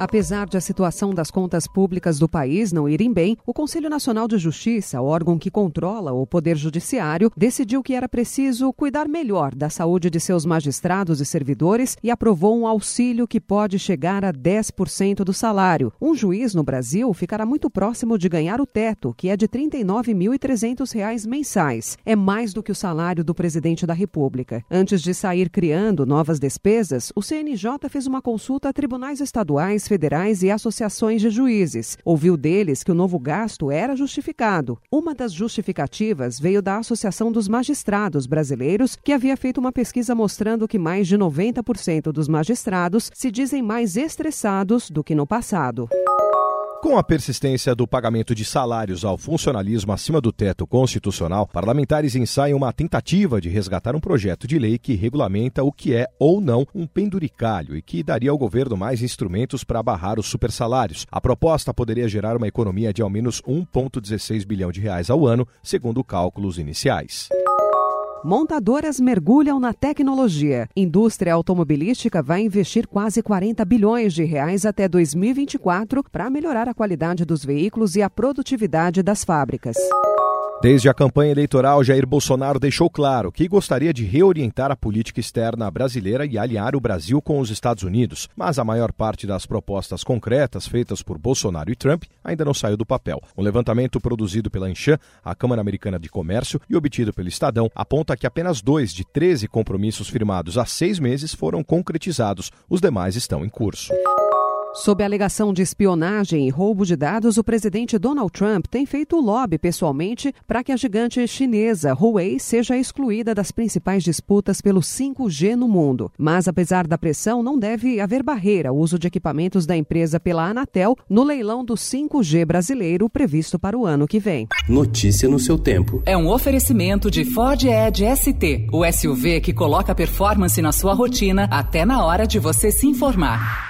Apesar de a situação das contas públicas do país não irem bem, o Conselho Nacional de Justiça, órgão que controla o Poder Judiciário, decidiu que era preciso cuidar melhor da saúde de seus magistrados e servidores e aprovou um auxílio que pode chegar a 10% do salário. Um juiz no Brasil ficará muito próximo de ganhar o teto, que é de R$ 39.300 mensais. É mais do que o salário do presidente da República. Antes de sair criando novas despesas, o CNJ fez uma consulta a tribunais estaduais federais e associações de juízes. Ouviu deles que o novo gasto era justificado. Uma das justificativas veio da Associação dos Magistrados Brasileiros, que havia feito uma pesquisa mostrando que mais de 90% dos magistrados se dizem mais estressados do que no passado. Com a persistência do pagamento de salários ao funcionalismo acima do teto constitucional, parlamentares ensaiam uma tentativa de resgatar um projeto de lei que regulamenta o que é ou não um penduricalho e que daria ao governo mais instrumentos para barrar os supersalários. A proposta poderia gerar uma economia de ao menos 1,16 bilhão de reais ao ano, segundo cálculos iniciais. Montadoras mergulham na tecnologia. Indústria automobilística vai investir quase 40 bilhões de reais até 2024 para melhorar a qualidade dos veículos e a produtividade das fábricas. Desde a campanha eleitoral, Jair Bolsonaro deixou claro que gostaria de reorientar a política externa brasileira e alinhar o Brasil com os Estados Unidos, mas a maior parte das propostas concretas feitas por Bolsonaro e Trump ainda não saiu do papel. Um levantamento produzido pela Anshan, a Câmara Americana de Comércio, e obtido pelo Estadão, aponta que apenas dois de 13 compromissos firmados há seis meses foram concretizados, os demais estão em curso. Sob a alegação de espionagem e roubo de dados, o presidente Donald Trump tem feito lobby pessoalmente para que a gigante chinesa Huawei seja excluída das principais disputas pelo 5G no mundo. Mas, apesar da pressão, não deve haver barreira ao uso de equipamentos da empresa pela Anatel no leilão do 5G brasileiro previsto para o ano que vem. Notícia no seu tempo. É um oferecimento de Ford Edge ST, o SUV que coloca performance na sua rotina até na hora de você se informar.